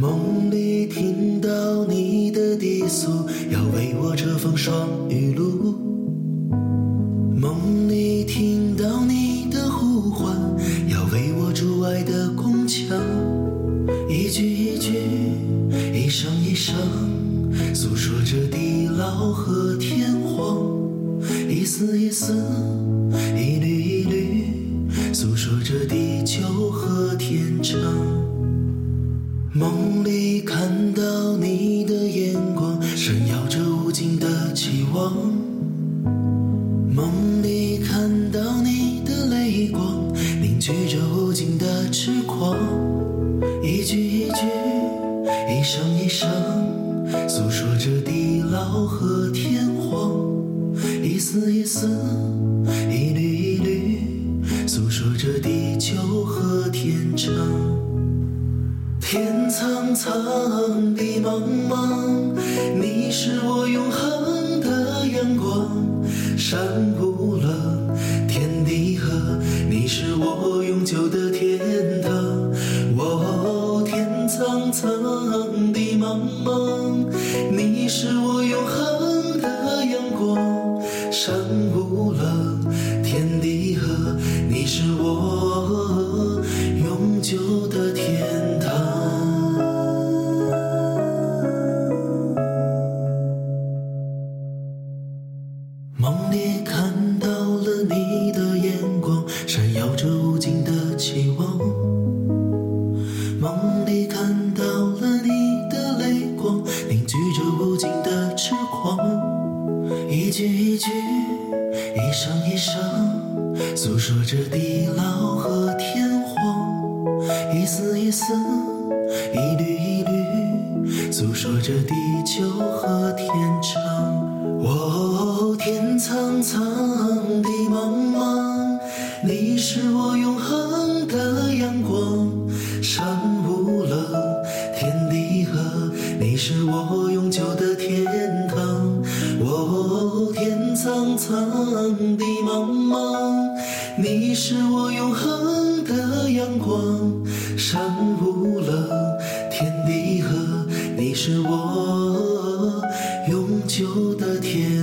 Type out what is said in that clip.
梦里听到你的低诉，要为我遮风霜雨露。梦里听到你的呼唤，要为我筑爱的宫墙。一句一句，一声一声，诉说着地老和天荒。一丝一丝，一缕一缕，诉说着地久和天长。梦里看到你的眼光，闪耀着无尽的期望。梦里看到你的泪光，凝聚着无尽的痴狂。一句一句，一声一声，诉说着地老和天荒。一丝一丝，一缕一缕，诉说着地久和天长。天苍苍，地茫茫，你是我永恒的阳光。山不冷，梦里看到了你的泪光，凝聚着无尽的痴狂。一句一句，一声一声，诉说着地老和天荒。一丝一丝，一缕一缕，诉说着地久和天长。哦，天苍苍，地茫茫，你是我永恒的阳光。天苍苍，地茫茫，你是我永恒的阳光。山无棱，天地合，你是我永久的天。